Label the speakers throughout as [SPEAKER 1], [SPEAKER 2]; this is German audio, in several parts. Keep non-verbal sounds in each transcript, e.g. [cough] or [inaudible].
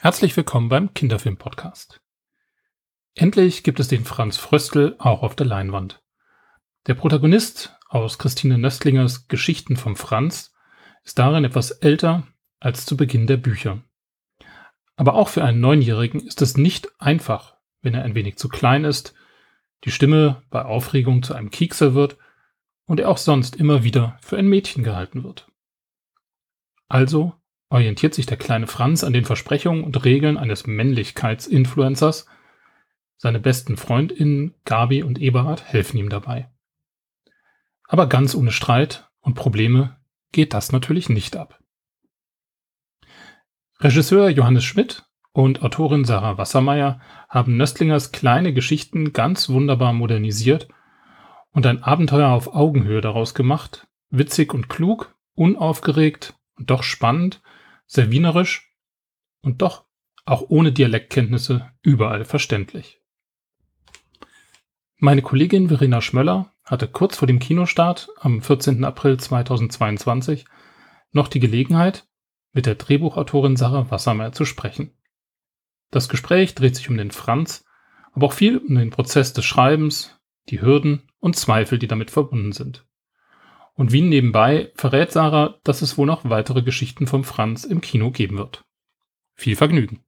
[SPEAKER 1] Herzlich willkommen beim Kinderfilm-Podcast. Endlich gibt es den Franz Fröstl auch auf der Leinwand. Der Protagonist aus Christine Nöstlingers Geschichten vom Franz ist darin etwas älter als zu Beginn der Bücher. Aber auch für einen Neunjährigen ist es nicht einfach, wenn er ein wenig zu klein ist, die Stimme bei Aufregung zu einem Kiekser wird und er auch sonst immer wieder für ein Mädchen gehalten wird. Also orientiert sich der kleine Franz an den Versprechungen und Regeln eines Männlichkeitsinfluencers. Seine besten Freundinnen Gabi und Eberhard helfen ihm dabei. Aber ganz ohne Streit und Probleme geht das natürlich nicht ab. Regisseur Johannes Schmidt und Autorin Sarah Wassermeier haben Nöstlingers kleine Geschichten ganz wunderbar modernisiert und ein Abenteuer auf Augenhöhe daraus gemacht, witzig und klug, unaufgeregt und doch spannend sehr wienerisch und doch auch ohne Dialektkenntnisse überall verständlich. Meine Kollegin Verena Schmöller hatte kurz vor dem Kinostart am 14. April 2022 noch die Gelegenheit, mit der Drehbuchautorin Sarah Wassermeier zu sprechen. Das Gespräch dreht sich um den Franz, aber auch viel um den Prozess des Schreibens, die Hürden und Zweifel, die damit verbunden sind. Und wie nebenbei verrät Sarah, dass es wohl noch weitere Geschichten vom Franz im Kino geben wird. Viel Vergnügen.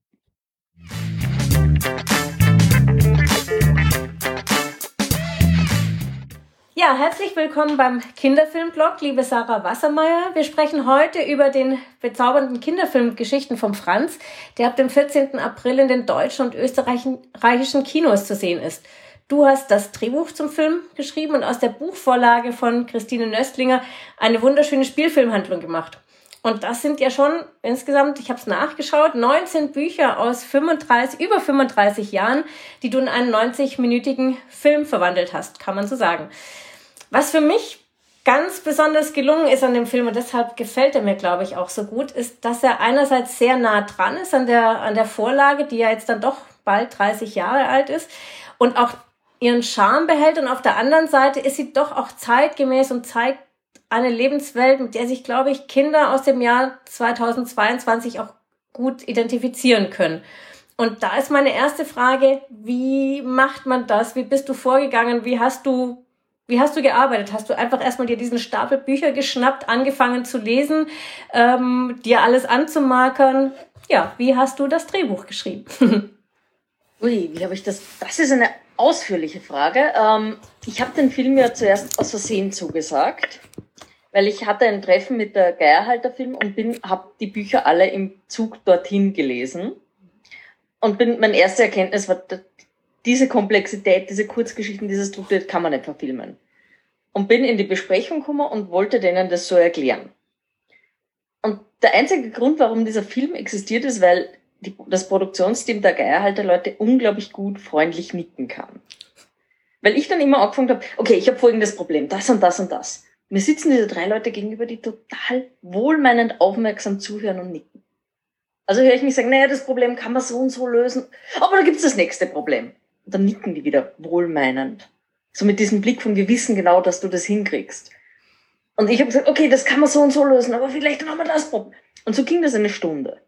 [SPEAKER 2] Ja, herzlich willkommen beim Kinderfilmblog, liebe Sarah Wassermeier. Wir sprechen heute über den bezaubernden Kinderfilm Geschichten vom Franz, der ab dem 14. April in den deutschen und österreichischen Kinos zu sehen ist. Du hast das Drehbuch zum Film geschrieben und aus der Buchvorlage von Christine Nöstlinger eine wunderschöne Spielfilmhandlung gemacht. Und das sind ja schon insgesamt, ich habe es nachgeschaut, 19 Bücher aus 35, über 35 Jahren, die du in einen 90-minütigen Film verwandelt hast, kann man so sagen. Was für mich ganz besonders gelungen ist an dem Film und deshalb gefällt er mir, glaube ich, auch so gut, ist, dass er einerseits sehr nah dran ist an der, an der Vorlage, die ja jetzt dann doch bald 30 Jahre alt ist und auch ihren Charme behält und auf der anderen Seite ist sie doch auch zeitgemäß und zeigt eine Lebenswelt, mit der sich, glaube ich, Kinder aus dem Jahr 2022 auch gut identifizieren können. Und da ist meine erste Frage, wie macht man das? Wie bist du vorgegangen? Wie hast du, wie hast du gearbeitet? Hast du einfach erstmal dir diesen Stapel Bücher geschnappt, angefangen zu lesen, ähm, dir alles anzumarkern? Ja, wie hast du das Drehbuch geschrieben? [laughs]
[SPEAKER 3] Ui, wie habe ich das? Das ist eine ausführliche Frage. Ähm, ich habe den Film ja zuerst aus Versehen zugesagt, weil ich hatte ein Treffen mit der Geierhalter Film und habe die Bücher alle im Zug dorthin gelesen und bin, meine erste Erkenntnis war, diese Komplexität, diese Kurzgeschichten, diese Struktur kann man nicht verfilmen. Und bin in die Besprechung gekommen und wollte denen das so erklären. Und der einzige Grund, warum dieser Film existiert, ist, weil die, das Produktionsteam der Geierhalter Leute unglaublich gut freundlich nicken kann. Weil ich dann immer angefangen habe, okay, ich habe folgendes Problem, das und das und das. Mir sitzen diese drei Leute gegenüber, die total wohlmeinend aufmerksam zuhören und nicken. Also höre ich mich sagen, naja, das Problem kann man so und so lösen, aber da gibt's das nächste Problem. Und dann nicken die wieder wohlmeinend. So mit diesem Blick von, wir wissen genau, dass du das hinkriegst. Und ich habe gesagt, okay, das kann man so und so lösen, aber vielleicht haben wir das Problem. Und so ging das eine Stunde.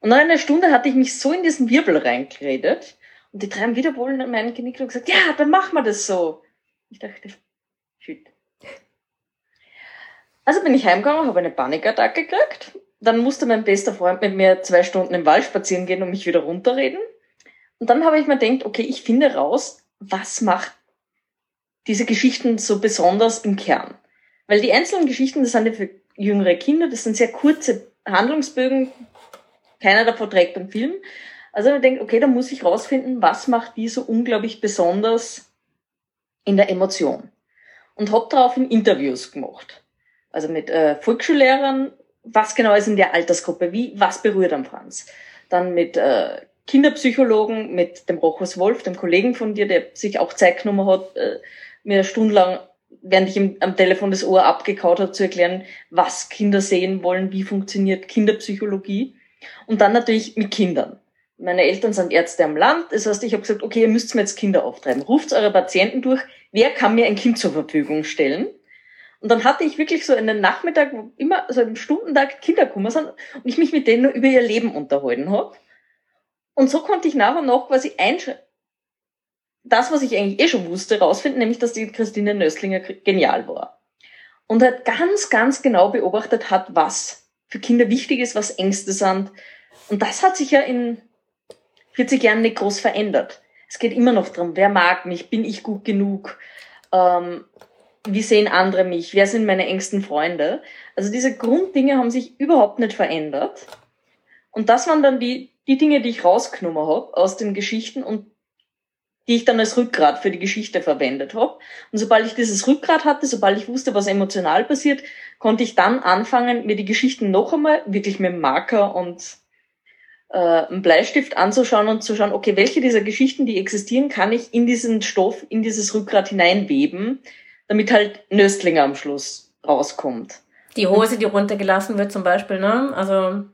[SPEAKER 3] Und nach einer Stunde hatte ich mich so in diesen Wirbel reingeredet und die drei haben wieder wohl in meinen genickt und gesagt, ja, dann machen wir das so. Ich dachte, shit. Also bin ich heimgegangen, habe eine Panikattacke gekriegt. Dann musste mein bester Freund mit mir zwei Stunden im Wald spazieren gehen und mich wieder runterreden. Und dann habe ich mir gedacht, okay, ich finde raus, was macht diese Geschichten so besonders im Kern. Weil die einzelnen Geschichten, das sind ja für jüngere Kinder, das sind sehr kurze Handlungsbögen, keiner davon trägt einen Film. Also ich denke, okay, da muss ich rausfinden, was macht die so unglaublich besonders in der Emotion. Und habe daraufhin Interviews gemacht. Also mit äh, Volksschullehrern, was genau ist in der Altersgruppe, wie, was berührt am Franz. Dann mit äh, Kinderpsychologen, mit dem Rochus Wolf, dem Kollegen von dir, der sich auch Zeit genommen hat, äh, mir stundenlang, während ich ihm am Telefon das Ohr abgekaut habe, zu erklären, was Kinder sehen wollen, wie funktioniert Kinderpsychologie. Und dann natürlich mit Kindern. Meine Eltern sind Ärzte am Land. Das heißt, ich habe gesagt, okay, ihr müsst mir jetzt Kinder auftreiben. Ruft eure Patienten durch. Wer kann mir ein Kind zur Verfügung stellen? Und dann hatte ich wirklich so einen Nachmittag, wo immer so einen Stundentag Kinder gekommen sind und ich mich mit denen nur über ihr Leben unterhalten habe. Und so konnte ich nach und nach quasi einschreiben, das, was ich eigentlich eh schon wusste, rausfinden, nämlich, dass die Christine Nöstlinger genial war. Und halt ganz, ganz genau beobachtet hat, was für Kinder wichtig ist, was Ängste sind. Und das hat sich ja in 40 Jahren nicht groß verändert. Es geht immer noch darum, wer mag mich, bin ich gut genug, ähm, wie sehen andere mich, wer sind meine engsten Freunde. Also diese Grunddinge haben sich überhaupt nicht verändert. Und das waren dann die, die Dinge, die ich rausgenommen habe aus den Geschichten und die ich dann als Rückgrat für die Geschichte verwendet habe. Und sobald ich dieses Rückgrat hatte, sobald ich wusste, was emotional passiert, konnte ich dann anfangen, mir die Geschichten noch einmal wirklich mit dem Marker und äh, einem Bleistift anzuschauen und zu schauen, okay, welche dieser Geschichten, die existieren, kann ich in diesen Stoff, in dieses Rückgrat hineinweben, damit halt Nöstlinger am Schluss rauskommt.
[SPEAKER 2] Die Hose, die runtergelassen wird zum Beispiel, ne? Also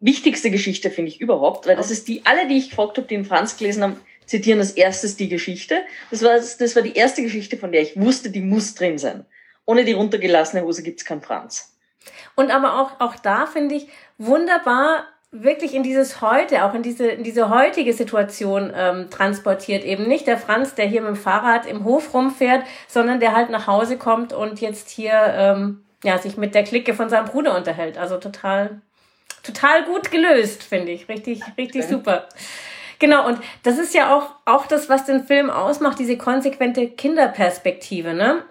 [SPEAKER 3] wichtigste Geschichte finde ich überhaupt, weil das ist die, alle, die ich gefragt habe, die in Franz gelesen haben, zitieren als erstes die Geschichte. Das war, das war die erste Geschichte, von der ich wusste, die muss drin sein. Ohne die runtergelassene Hose gibt's kein Franz.
[SPEAKER 2] Und aber auch, auch da finde ich wunderbar, wirklich in dieses heute, auch in diese, in diese heutige Situation ähm, transportiert. Eben nicht der Franz, der hier mit dem Fahrrad im Hof rumfährt, sondern der halt nach Hause kommt und jetzt hier ähm, ja, sich mit der Clique von seinem Bruder unterhält. Also total, total gut gelöst, finde ich. Richtig, richtig okay. super. Genau, und das ist ja auch, auch das, was den Film ausmacht, diese konsequente Kinderperspektive, ne?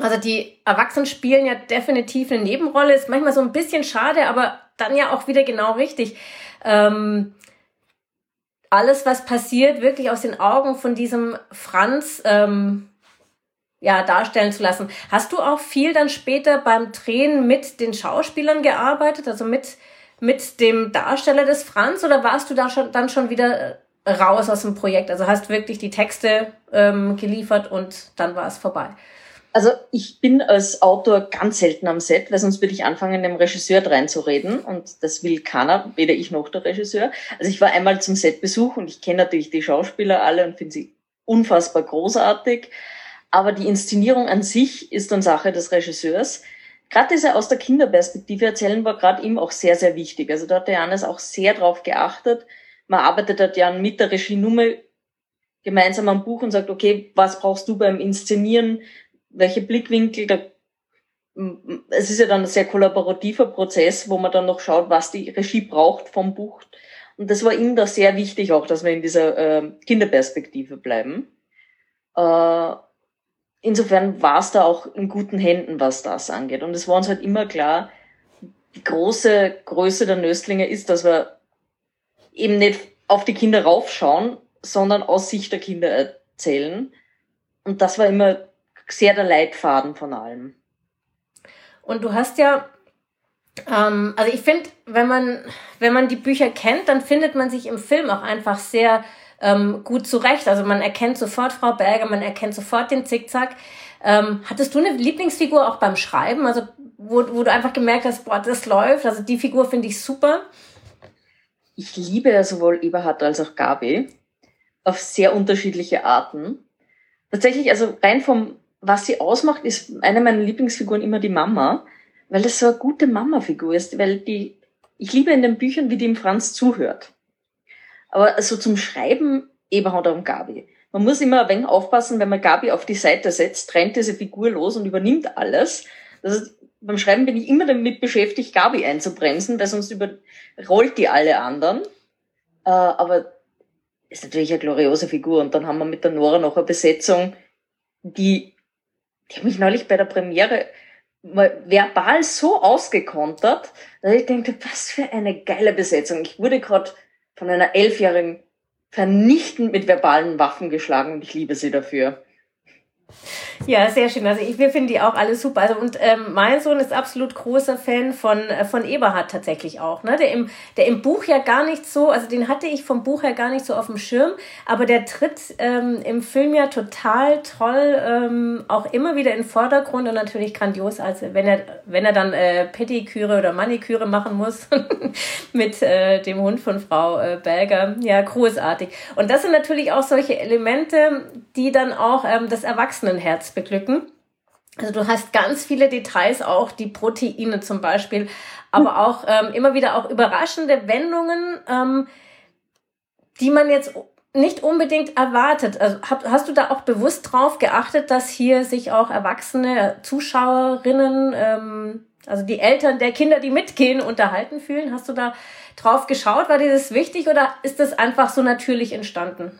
[SPEAKER 2] Also die Erwachsenen spielen ja definitiv eine Nebenrolle, ist manchmal so ein bisschen schade, aber dann ja auch wieder genau richtig. Ähm, alles, was passiert, wirklich aus den Augen von diesem Franz ähm, ja, darstellen zu lassen. Hast du auch viel dann später beim Drehen mit den Schauspielern gearbeitet, also mit, mit dem Darsteller des Franz, oder warst du da schon, dann schon wieder raus aus dem Projekt? Also hast wirklich die Texte ähm, geliefert und dann war es vorbei?
[SPEAKER 3] Also ich bin als Autor ganz selten am Set, weil sonst würde ich anfangen, dem Regisseur reinzureden und das will keiner, weder ich noch der Regisseur. Also ich war einmal zum Setbesuch und ich kenne natürlich die Schauspieler alle und finde sie unfassbar großartig, aber die Inszenierung an sich ist dann Sache des Regisseurs. Gerade diese aus der Kinderperspektive erzählen war gerade ihm auch sehr, sehr wichtig. Also da hat der Janis auch sehr drauf geachtet. Man arbeitet dort ja mit der Regie nur mal gemeinsam am Buch und sagt, okay, was brauchst du beim Inszenieren? welche Blickwinkel, da, es ist ja dann ein sehr kollaborativer Prozess, wo man dann noch schaut, was die Regie braucht vom Buch. Und das war ihm da sehr wichtig auch, dass wir in dieser äh, Kinderperspektive bleiben. Äh, insofern war es da auch in guten Händen, was das angeht. Und es war uns halt immer klar, die große Größe der Nöstlinge ist, dass wir eben nicht auf die Kinder raufschauen, sondern aus Sicht der Kinder erzählen. Und das war immer sehr der Leitfaden von allem.
[SPEAKER 2] Und du hast ja, ähm, also ich finde, wenn man, wenn man die Bücher kennt, dann findet man sich im Film auch einfach sehr ähm, gut zurecht. Also man erkennt sofort Frau Berger, man erkennt sofort den Zickzack. Ähm, hattest du eine Lieblingsfigur auch beim Schreiben? Also wo, wo du einfach gemerkt hast, boah, das läuft. Also die Figur finde ich super.
[SPEAKER 3] Ich liebe ja sowohl Eberhard als auch Gabi auf sehr unterschiedliche Arten. Tatsächlich, also rein vom was sie ausmacht, ist eine meiner Lieblingsfiguren immer die Mama, weil das so eine gute Mama-Figur ist, weil die, ich liebe in den Büchern, wie die im Franz zuhört. Aber so also zum Schreiben Eberhard und Gabi. Man muss immer ein wenig aufpassen, wenn man Gabi auf die Seite setzt, trennt diese Figur los und übernimmt alles. Das ist, beim Schreiben bin ich immer damit beschäftigt, Gabi einzubremsen, weil sonst überrollt die alle anderen. Äh, aber ist natürlich eine gloriose Figur. Und dann haben wir mit der Nora noch eine Besetzung, die die haben mich neulich bei der Premiere mal verbal so ausgekontert, dass ich denke, was für eine geile Besetzung. Ich wurde gerade von einer Elfjährigen vernichtend mit verbalen Waffen geschlagen und ich liebe sie dafür.
[SPEAKER 2] Ja, sehr schön. Also ich, wir finden die auch alle super. Also und ähm, mein Sohn ist absolut großer Fan von äh, von Eberhard tatsächlich auch. Ne, der im der im Buch ja gar nicht so, also den hatte ich vom Buch her gar nicht so auf dem Schirm, aber der tritt ähm, im Film ja total toll ähm, auch immer wieder in den Vordergrund und natürlich grandios, als wenn er wenn er dann äh, Pediküre oder Maniküre machen muss [laughs] mit äh, dem Hund von Frau äh, Berger. Ja, großartig. Und das sind natürlich auch solche Elemente, die dann auch ähm, das Erwachsenenherz beglücken. Also du hast ganz viele Details, auch die Proteine zum Beispiel, aber auch ähm, immer wieder auch überraschende Wendungen, ähm, die man jetzt nicht unbedingt erwartet. Also hast du da auch bewusst drauf geachtet, dass hier sich auch erwachsene Zuschauerinnen, ähm, also die Eltern der Kinder, die mitgehen, unterhalten fühlen? Hast du da drauf geschaut? War dir das wichtig oder ist das einfach so natürlich entstanden?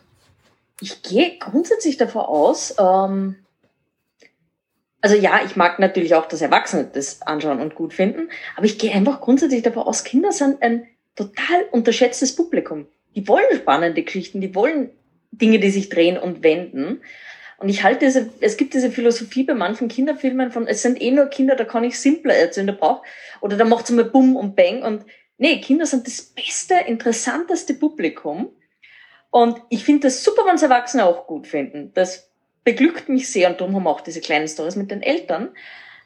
[SPEAKER 3] Ich gehe grundsätzlich davon aus, ähm, also ja, ich mag natürlich auch, dass Erwachsene das anschauen und gut finden, aber ich gehe einfach grundsätzlich davon aus, Kinder sind ein total unterschätztes Publikum. Die wollen spannende Geschichten, die wollen Dinge, die sich drehen und wenden. Und ich halte diese, es gibt diese Philosophie bei manchen Kinderfilmen von, es sind eh nur Kinder, da kann ich simpler erzählen, da braucht, oder da macht's mal Bumm und Bang und nee, Kinder sind das beste, interessanteste Publikum. Und ich finde das super, wenn es Erwachsene auch gut finden. Das beglückt mich sehr und darum haben wir auch diese kleinen Stories mit den Eltern.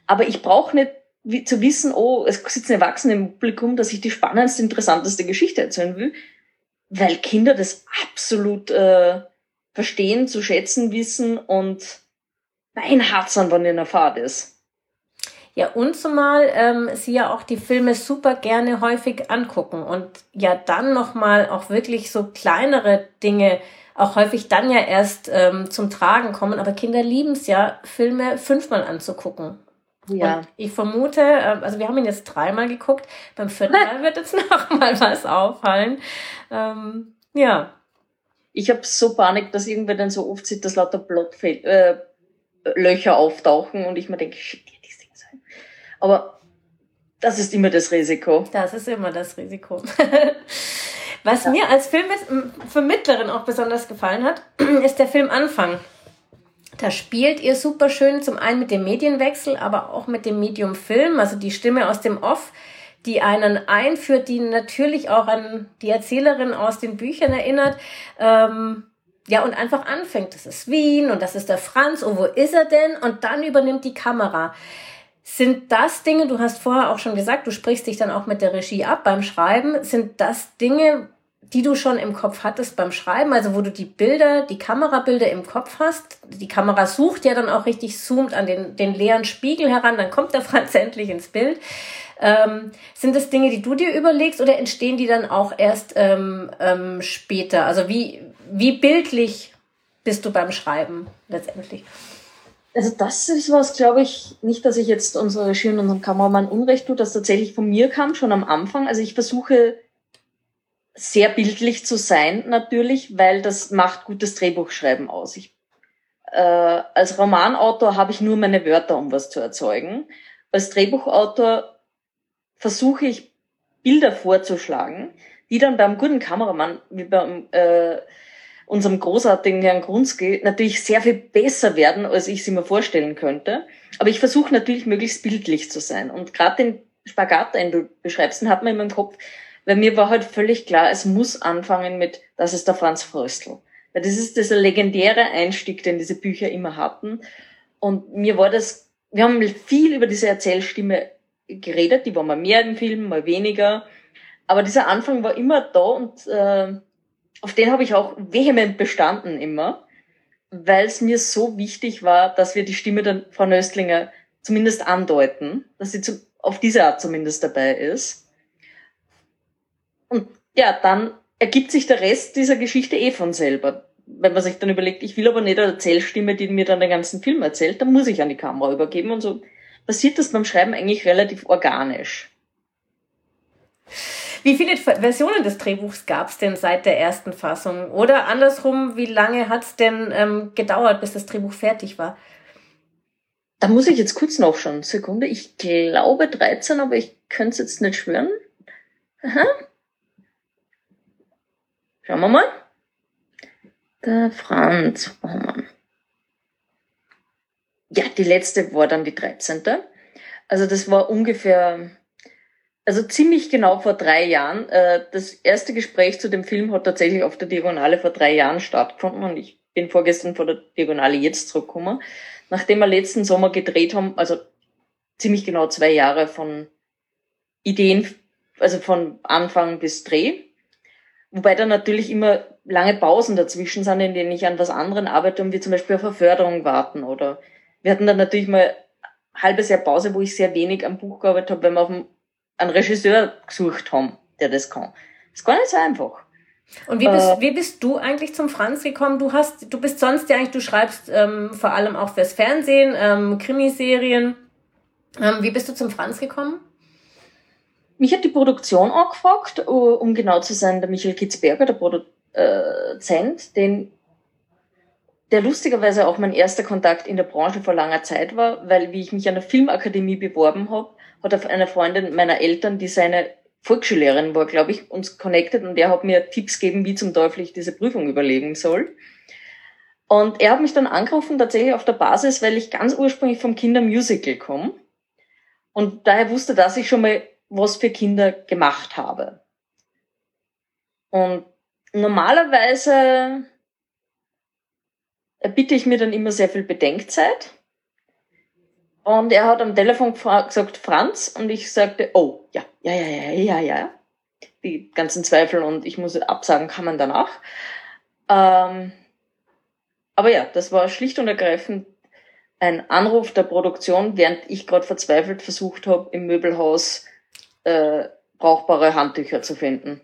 [SPEAKER 3] Aber ich brauche nicht zu wissen, oh, es sitzen Erwachsene im Publikum, dass ich die spannendste, interessanteste Geschichte erzählen will, weil Kinder das absolut äh, verstehen, zu schätzen wissen und beinhart wenn ihr in der Fahrt ist.
[SPEAKER 2] Ja, und zumal ähm, sie ja auch die Filme super gerne häufig angucken und ja dann nochmal auch wirklich so kleinere Dinge auch häufig dann ja erst ähm, zum Tragen kommen. Aber Kinder lieben es ja, Filme fünfmal anzugucken. Ja. Und ich vermute, äh, also wir haben ihn jetzt dreimal geguckt, beim vierten Mal wird jetzt [laughs] noch mal was auffallen. Ähm, ja.
[SPEAKER 3] Ich habe so Panik, dass irgendwer dann so oft sieht, dass lauter Blottfeld, äh, Löcher auftauchen und ich mir denke, shit, aber das ist immer das Risiko.
[SPEAKER 2] Das ist immer das Risiko. [laughs] Was ja. mir als Filmvermittlerin auch besonders gefallen hat, [clears throat] ist der Film Anfang. Da spielt ihr super schön, zum einen mit dem Medienwechsel, aber auch mit dem Medium Film, also die Stimme aus dem Off, die einen einführt, die natürlich auch an die Erzählerin aus den Büchern erinnert. Ähm, ja, und einfach anfängt, das ist Wien und das ist der Franz, und wo ist er denn? Und dann übernimmt die Kamera. Sind das Dinge, du hast vorher auch schon gesagt, du sprichst dich dann auch mit der Regie ab beim Schreiben, sind das Dinge, die du schon im Kopf hattest beim Schreiben, also wo du die Bilder, die Kamerabilder im Kopf hast. Die Kamera sucht ja dann auch richtig, zoomt an den, den leeren Spiegel heran, dann kommt [laughs] der Franz endlich ins Bild. Ähm, sind das Dinge, die du dir überlegst oder entstehen die dann auch erst ähm, ähm, später? Also wie, wie bildlich bist du beim Schreiben letztendlich?
[SPEAKER 3] Also das ist was, glaube ich, nicht, dass ich jetzt unserer Regie und unserem Kameramann Unrecht tue, das tatsächlich von mir kam, schon am Anfang. Also ich versuche sehr bildlich zu sein, natürlich, weil das macht gutes Drehbuchschreiben aus. Ich, äh, als Romanautor habe ich nur meine Wörter, um was zu erzeugen. Als Drehbuchautor versuche ich Bilder vorzuschlagen, die dann beim guten Kameramann, wie beim äh, unserem großartigen Herrn Grunski natürlich sehr viel besser werden, als ich sie mir vorstellen könnte. Aber ich versuche natürlich möglichst bildlich zu sein. Und gerade den Spagat, den du beschreibst, den hat man in meinem Kopf, weil mir war halt völlig klar, es muss anfangen mit, das ist der Franz Fröstl. Weil das ist dieser legendäre Einstieg, den diese Bücher immer hatten. Und mir war das, wir haben viel über diese Erzählstimme geredet, die war mal mehr im Film, mal weniger. Aber dieser Anfang war immer da und äh, auf den habe ich auch vehement bestanden immer, weil es mir so wichtig war, dass wir die Stimme der Frau Nöstlinger zumindest andeuten, dass sie zu, auf diese Art zumindest dabei ist. Und ja, dann ergibt sich der Rest dieser Geschichte eh von selber. Wenn man sich dann überlegt, ich will aber nicht eine Erzählstimme, die mir dann den ganzen Film erzählt, dann muss ich an die Kamera übergeben und so passiert das beim Schreiben eigentlich relativ organisch.
[SPEAKER 2] Wie viele Versionen des Drehbuchs gab es denn seit der ersten Fassung? Oder andersrum, wie lange hat es denn ähm, gedauert, bis das Drehbuch fertig war?
[SPEAKER 3] Da muss ich jetzt kurz nachschauen. Sekunde, ich glaube 13, aber ich könnte es jetzt nicht schwören. Aha. Schauen wir mal. Der Franz. Oh Mann. Ja, die letzte war dann die 13. Also das war ungefähr also ziemlich genau vor drei Jahren. Äh, das erste Gespräch zu dem Film hat tatsächlich auf der Diagonale vor drei Jahren stattgefunden und ich bin vorgestern vor der Diagonale jetzt zurückgekommen. Nachdem wir letzten Sommer gedreht haben, also ziemlich genau zwei Jahre von Ideen, also von Anfang bis Dreh. Wobei da natürlich immer lange Pausen dazwischen sind, in denen ich an was anderem arbeite und wir zum Beispiel auf eine Förderung warten oder wir hatten dann natürlich mal halbes Jahr Pause, wo ich sehr wenig am Buch gearbeitet habe, weil wir auf einen Regisseur gesucht haben, der das kann. Das ist gar nicht so einfach.
[SPEAKER 2] Und wie bist, äh, wie bist du eigentlich zum Franz gekommen? Du hast, du bist sonst ja eigentlich, du schreibst ähm, vor allem auch fürs Fernsehen, ähm, Krimiserien. Ähm, wie bist du zum Franz gekommen?
[SPEAKER 3] Mich hat die Produktion angefragt, um genau zu sein, der Michael Kitzberger, der Produzent, den, der lustigerweise auch mein erster Kontakt in der Branche vor langer Zeit war, weil wie ich mich an der Filmakademie beworben habe, hat eine Freundin meiner Eltern, die seine Volksschullehrerin war, glaube ich, uns connected und er hat mir Tipps gegeben, wie zum Teufel ich diese Prüfung überlegen soll. Und er hat mich dann angerufen, tatsächlich auf der Basis, weil ich ganz ursprünglich vom Kindermusical komme. Und daher wusste, dass ich schon mal was für Kinder gemacht habe. Und normalerweise bitte ich mir dann immer sehr viel Bedenkzeit. Und er hat am Telefon gesagt, Franz, und ich sagte, oh, ja, ja, ja, ja, ja, ja. Die ganzen Zweifel und ich muss absagen, kann man danach. Ähm, aber ja, das war schlicht und ergreifend ein Anruf der Produktion, während ich gerade verzweifelt versucht habe, im Möbelhaus äh, brauchbare Handtücher zu finden.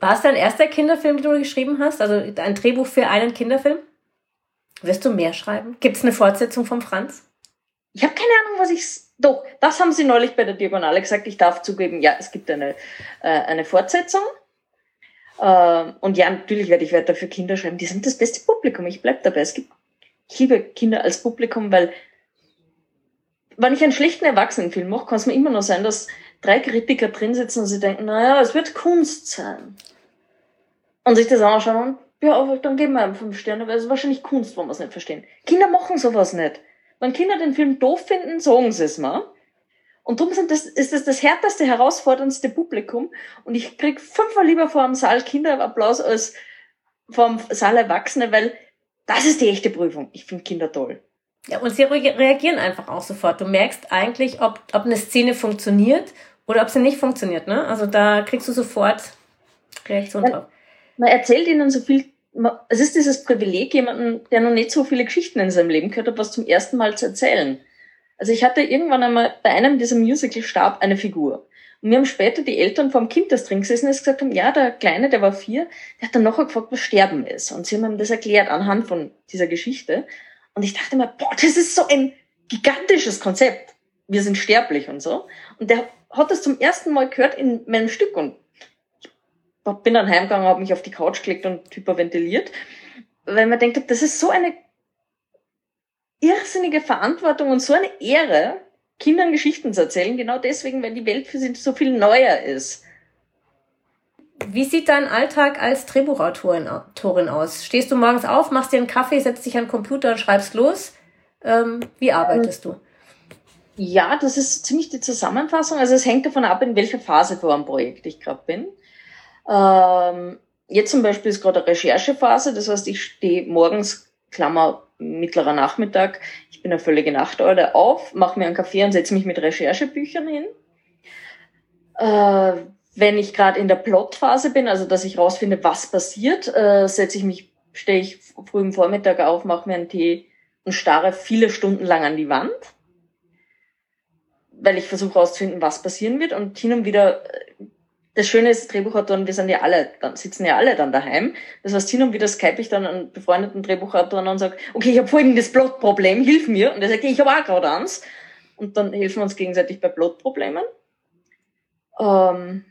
[SPEAKER 2] War es dein erster Kinderfilm, den du geschrieben hast? Also ein Drehbuch für einen Kinderfilm? Wirst du mehr schreiben? Gibt es eine Fortsetzung von Franz?
[SPEAKER 3] Ich habe keine Ahnung, was ich. Doch, das haben sie neulich bei der Diagonale gesagt. Ich darf zugeben, ja, es gibt eine, äh, eine Fortsetzung. Äh, und ja, natürlich werde ich weiter für Kinder schreiben. Die sind das beste Publikum. Ich bleib dabei. Es gibt, ich liebe Kinder als Publikum, weil wenn ich einen schlechten Erwachsenenfilm mache, kann es mir immer noch sein, dass drei Kritiker drin sitzen und sie denken, naja, es wird Kunst sein. Und sich das anschauen und ja, dann geben wir ihm fünf Sterne, weil es ist wahrscheinlich Kunst, wenn wir es nicht verstehen. Kinder machen sowas nicht. Wenn Kinder den Film doof finden, sagen sie es mal. Und darum sind das, ist das das härteste, herausforderndste Publikum. Und ich krieg fünfmal lieber vor einem Saal Kinderapplaus als vor einem Saal Erwachsene, weil das ist die echte Prüfung. Ich finde Kinder toll.
[SPEAKER 2] Ja, und sie reagieren einfach auch sofort. Du merkst eigentlich, ob, ob eine Szene funktioniert oder ob sie nicht funktioniert. Ne? Also da kriegst du sofort Reaktion drauf.
[SPEAKER 3] Man erzählt ihnen so viel es ist dieses Privileg, jemanden, der noch nicht so viele Geschichten in seinem Leben gehört hat, was zum ersten Mal zu erzählen. Also ich hatte irgendwann einmal bei einem dieser Musical-Stab eine Figur. Und mir haben später die Eltern vom Kind das drin gesessen und gesagt haben, ja, der Kleine, der war vier, der hat dann nachher gefragt, was Sterben ist. Und sie haben ihm das erklärt anhand von dieser Geschichte. Und ich dachte mir, boah, das ist so ein gigantisches Konzept. Wir sind sterblich und so. Und der hat das zum ersten Mal gehört in meinem Stück und bin dann heimgegangen, habe mich auf die Couch gelegt und hyperventiliert, weil man denkt, das ist so eine irrsinnige Verantwortung und so eine Ehre, Kindern Geschichten zu erzählen, genau deswegen, weil die Welt für sie so viel neuer ist.
[SPEAKER 2] Wie sieht dein Alltag als Drehbuchautorin aus? Stehst du morgens auf, machst dir einen Kaffee, setzt dich an den Computer und schreibst los? Ähm, wie arbeitest du?
[SPEAKER 3] Ja, das ist ziemlich die Zusammenfassung. Also es hängt davon ab, in welcher Phase vor einem Projekt ich gerade bin. Ähm, jetzt zum Beispiel ist gerade eine Recherchephase, das heißt, ich stehe morgens, Klammer, mittlerer Nachmittag, ich bin eine völlige Nachteule auf, mache mir einen Kaffee und setze mich mit Recherchebüchern hin. Äh, wenn ich gerade in der Plotphase bin, also dass ich rausfinde, was passiert, äh, setze ich mich, stehe ich früh im Vormittag auf, mache mir einen Tee und starre viele Stunden lang an die Wand, weil ich versuche rauszufinden, was passieren wird und hin und wieder äh, das Schöne ist, Drehbuchautoren, wir sind ja alle, dann sitzen ja alle dann daheim. Das heißt, hin und wieder skype ich dann einen befreundeten Drehbuchautor und sage, okay, ich habe folgendes Plotproblem, hilf mir. Und er sagt, ich habe auch gerade eins. Und dann helfen wir uns gegenseitig bei Plotproblemen. Ähm,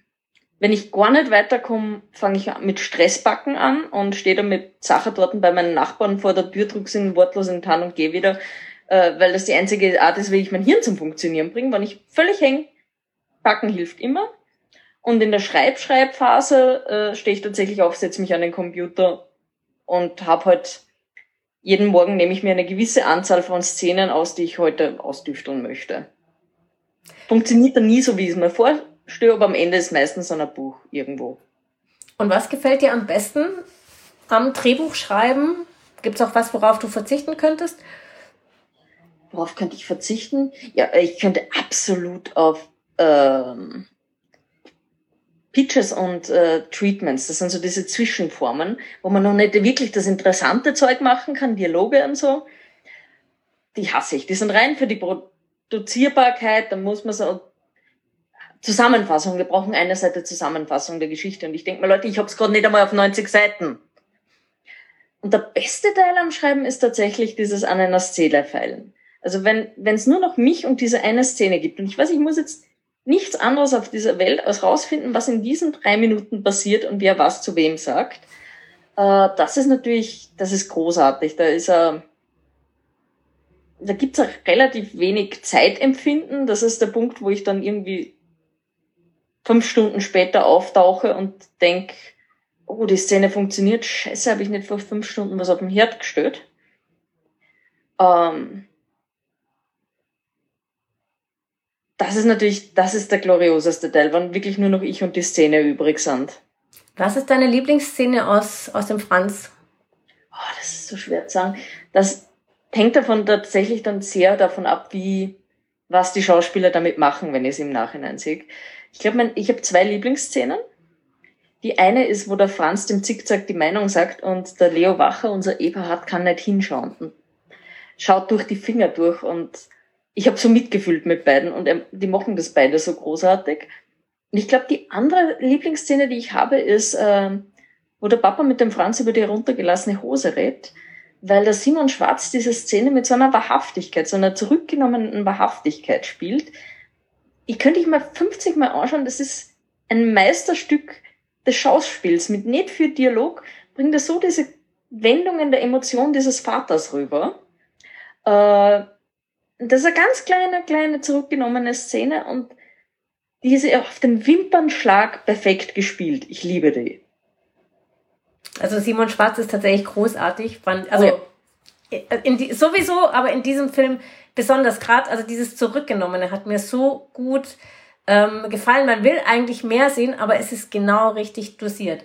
[SPEAKER 3] wenn ich gar nicht weiterkomme, fange ich mit Stressbacken an und stehe dann mit Sachen dort bei meinen Nachbarn vor der Tür, drücke sie wortlos in den Tarn und gehe wieder, äh, weil das die einzige Art ist, wie ich mein Hirn zum Funktionieren bringe. Wenn ich völlig hänge, Backen hilft immer. Und in der Schreibschreibphase äh, stehe ich tatsächlich auf, setze mich an den Computer und habe halt jeden Morgen nehme ich mir eine gewisse Anzahl von Szenen aus, die ich heute ausdüfteln möchte. Funktioniert dann nie so, wie ich es mir vorstelle, aber am Ende ist meistens ein Buch irgendwo.
[SPEAKER 2] Und was gefällt dir am besten am Drehbuch schreiben? Gibt es auch was, worauf du verzichten könntest?
[SPEAKER 3] Worauf könnte ich verzichten? Ja, ich könnte absolut auf ähm, Pitches und äh, Treatments. Das sind so diese Zwischenformen, wo man noch nicht wirklich das interessante Zeug machen kann, Dialoge und so. die hasse ich. Die sind rein für die Produzierbarkeit, da muss man so Zusammenfassung. Wir brauchen eine Seite Zusammenfassung der Geschichte. Und ich denke mir, Leute, ich habe es gerade nicht einmal auf 90 Seiten. Und der beste Teil am Schreiben ist tatsächlich dieses an einer Szene feilen. Also wenn wenn es nur noch mich und diese eine Szene gibt und ich weiß, ich muss jetzt nichts anderes auf dieser Welt als rausfinden, was in diesen drei Minuten passiert und wer was zu wem sagt. Äh, das ist natürlich, das ist großartig. Da ist er, da gibt's auch relativ wenig Zeitempfinden. Das ist der Punkt, wo ich dann irgendwie fünf Stunden später auftauche und denk, oh, die Szene funktioniert, scheiße, habe ich nicht vor fünf Stunden was auf dem Herd gestellt. Ähm, das ist natürlich, das ist der glorioseste Teil, wann wirklich nur noch ich und die Szene übrig sind.
[SPEAKER 2] Was ist deine Lieblingsszene aus, aus dem Franz?
[SPEAKER 3] Oh, das ist so schwer zu sagen. Das hängt davon tatsächlich dann sehr davon ab, wie, was die Schauspieler damit machen, wenn ich es im Nachhinein sehe. Ich glaube, ich habe zwei Lieblingsszenen. Die eine ist, wo der Franz dem Zickzack die Meinung sagt und der Leo Wacher, unser Eberhard, kann nicht hinschauen schaut durch die Finger durch und ich habe so mitgefühlt mit beiden und die machen das beide so großartig. Und ich glaube, die andere Lieblingsszene, die ich habe, ist, äh, wo der Papa mit dem Franz über die heruntergelassene Hose redet, weil der Simon Schwarz diese Szene mit so einer Wahrhaftigkeit, so einer zurückgenommenen Wahrhaftigkeit spielt. Ich könnte ich mal 50 Mal anschauen, das ist ein Meisterstück des Schauspiels mit nicht viel Dialog, bringt er so diese Wendungen der Emotion dieses Vaters rüber. Äh, das ist eine ganz kleine, kleine zurückgenommene Szene und diese auf dem Wimpernschlag perfekt gespielt. Ich liebe die.
[SPEAKER 2] Also Simon Schwarz ist tatsächlich großartig. Also oh die, sowieso, aber in diesem Film besonders gerade, also dieses Zurückgenommene hat mir so gut ähm, gefallen. Man will eigentlich mehr sehen, aber es ist genau richtig dosiert.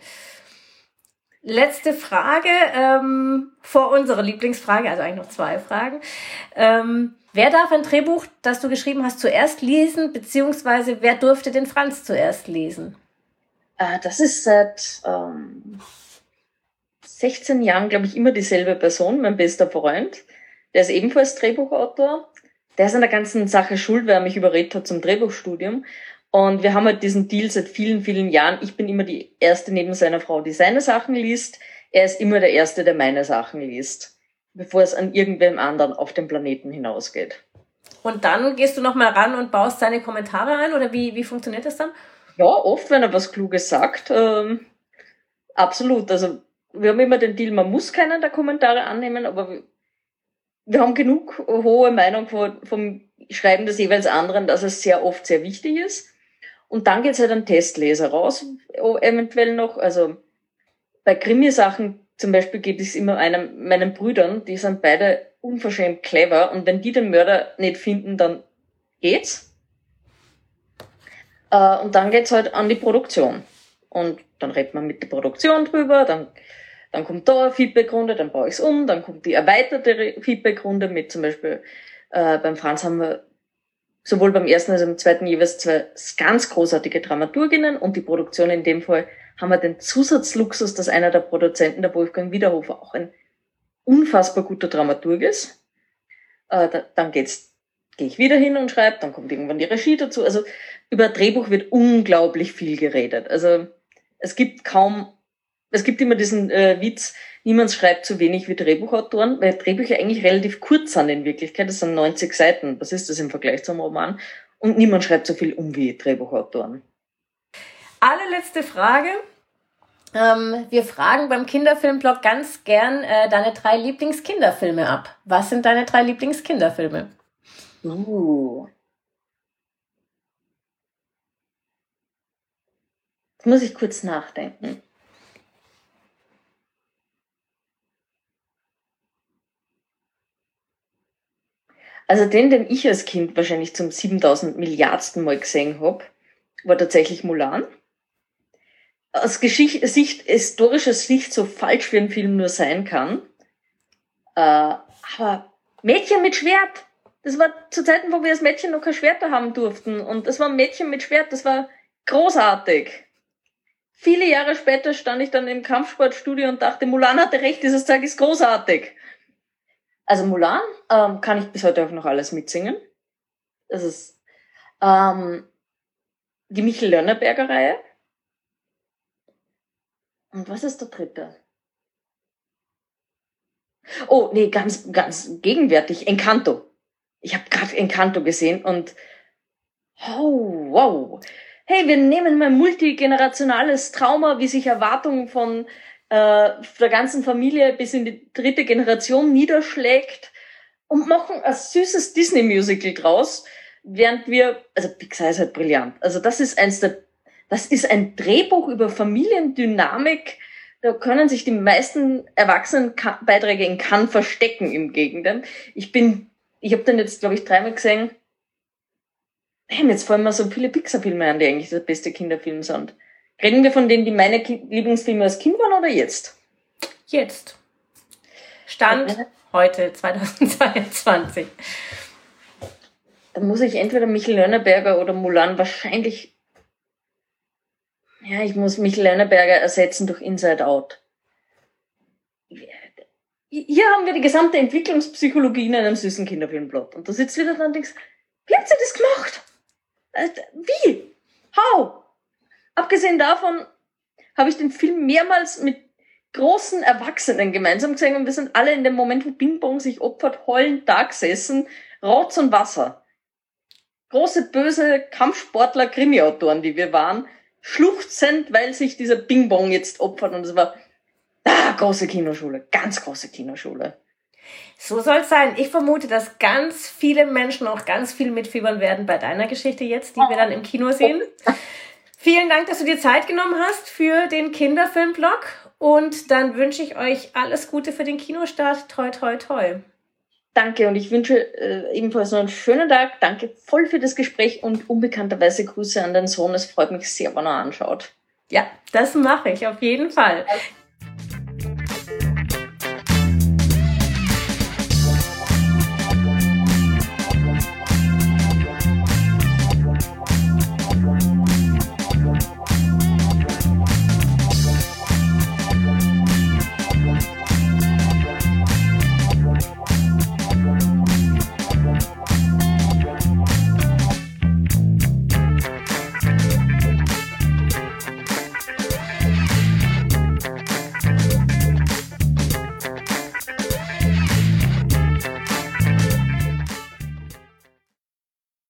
[SPEAKER 2] Letzte Frage ähm, vor unserer Lieblingsfrage, also eigentlich noch zwei Fragen. Ähm, wer darf ein Drehbuch, das du geschrieben hast, zuerst lesen, beziehungsweise wer durfte den Franz zuerst lesen?
[SPEAKER 3] Äh, das ist seit ähm, 16 Jahren, glaube ich, immer dieselbe Person, mein bester Freund. Der ist ebenfalls Drehbuchautor der ist an der ganzen Sache schuld, weil er mich überredet hat zum Drehbuchstudium. Und wir haben halt diesen Deal seit vielen, vielen Jahren. Ich bin immer die Erste neben seiner Frau, die seine Sachen liest. Er ist immer der Erste, der meine Sachen liest, bevor es an irgendwem anderen auf dem Planeten hinausgeht.
[SPEAKER 2] Und dann gehst du nochmal ran und baust seine Kommentare ein oder wie, wie funktioniert das dann?
[SPEAKER 3] Ja, oft, wenn er was Kluges sagt. Ähm, absolut. Also wir haben immer den Deal, man muss keinen der Kommentare annehmen, aber wir haben genug hohe Meinung vom Schreiben des jeweils anderen, dass es sehr oft sehr wichtig ist. Und dann geht's halt an Testleser raus, eventuell noch. Also bei Krimi-Sachen zum Beispiel geht es immer einem, meinen Brüdern, die sind beide unverschämt clever und wenn die den Mörder nicht finden, dann geht's. Äh, und dann geht's halt an die Produktion. Und dann redet man mit der Produktion drüber, dann dann kommt da eine Feedbackrunde, dann baue ich es um, dann kommt die erweiterte Feedbackrunde mit zum Beispiel äh, beim Franz haben wir sowohl beim ersten als auch beim zweiten jeweils zwei ganz großartige Dramaturginnen und die Produktion in dem Fall haben wir den Zusatzluxus, dass einer der Produzenten, der Wolfgang Wiederhofer, auch ein unfassbar guter Dramaturg ist. Äh, da, dann geht's, gehe ich wieder hin und schreibe, dann kommt irgendwann die Regie dazu. Also über Drehbuch wird unglaublich viel geredet. Also es gibt kaum es gibt immer diesen äh, Witz, niemand schreibt so wenig wie Drehbuchautoren, weil Drehbücher eigentlich relativ kurz sind in Wirklichkeit. Das sind 90 Seiten. Was ist das im Vergleich zum Roman? Und niemand schreibt so viel um wie Drehbuchautoren.
[SPEAKER 2] Allerletzte Frage. Ähm, wir fragen beim Kinderfilmblog ganz gern äh, deine drei Lieblingskinderfilme ab. Was sind deine drei Lieblingskinderfilme?
[SPEAKER 3] Uh. Jetzt muss ich kurz nachdenken. Also den, den ich als Kind wahrscheinlich zum 7000 Milliardsten Mal gesehen habe, war tatsächlich Mulan. Aus Geschicht Sicht, historischer Sicht so falsch wie ein Film nur sein kann. Äh, aber Mädchen mit Schwert, das war zu Zeiten, wo wir als Mädchen noch kein Schwert haben durften. Und das war Mädchen mit Schwert, das war großartig. Viele Jahre später stand ich dann im Kampfsportstudio und dachte, Mulan hatte recht, dieses Zeug ist großartig. Also Mulan ähm, kann ich bis heute auch noch alles mitsingen. Das ist ähm, die Michel Lönnerberger Reihe. Und was ist der dritte? Oh, nee, ganz, ganz gegenwärtig. Encanto. Ich habe gerade Encanto gesehen und oh, wow. Hey, wir nehmen mal multigenerationales Trauma, wie sich Erwartungen von äh, der ganzen Familie bis in die dritte Generation niederschlägt und machen ein süßes Disney-Musical draus, während wir, also Pixar ist halt brillant. Also das ist eins der, das ist ein Drehbuch über Familiendynamik, da können sich die meisten Erwachsenenbeiträge in Cannes verstecken im Gegenteil. Ich bin, ich habe den jetzt, glaube ich, dreimal gesehen. Damn, jetzt fallen mir so viele Pixar-Filme an, die eigentlich der beste Kinderfilm sind. Reden wir von denen, die meine Lieblingsfilme als Kind waren oder jetzt?
[SPEAKER 2] Jetzt. Stand heute, 2022.
[SPEAKER 3] Dann muss ich entweder Michel Lönneberger oder Mulan wahrscheinlich ja, ich muss mich Lerneberger ersetzen durch Inside Out. Hier haben wir die gesamte Entwicklungspsychologie in einem süßen Kinderfilmplot. Und du sitzt wieder da und denkst, wie habt ihr das gemacht? Äh, wie? How? Abgesehen davon habe ich den Film mehrmals mit großen Erwachsenen gemeinsam gesehen und wir sind alle in dem Moment, wo Bing Bong sich opfert, heulend da gesessen, Rotz und Wasser. Große, böse Kampfsportler, Krimi-Autoren, die wir waren, schluchzend, weil sich dieser Bing Bong jetzt opfert und es war ah, große Kinoschule, ganz große Kinoschule.
[SPEAKER 2] So soll es sein. Ich vermute, dass ganz viele Menschen auch ganz viel mitfiebern werden bei deiner Geschichte jetzt, die wir dann im Kino sehen. [laughs] Vielen Dank, dass du dir Zeit genommen hast für den Kinderfilmblog und dann wünsche ich euch alles Gute für den Kinostart. Toi, toi, toi.
[SPEAKER 3] Danke und ich wünsche äh, ebenfalls noch einen schönen Tag. Danke voll für das Gespräch und unbekannterweise Grüße an den Sohn. Es freut mich sehr, wenn er anschaut.
[SPEAKER 2] Ja, das mache ich auf jeden Fall.